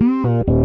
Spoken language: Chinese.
嗯。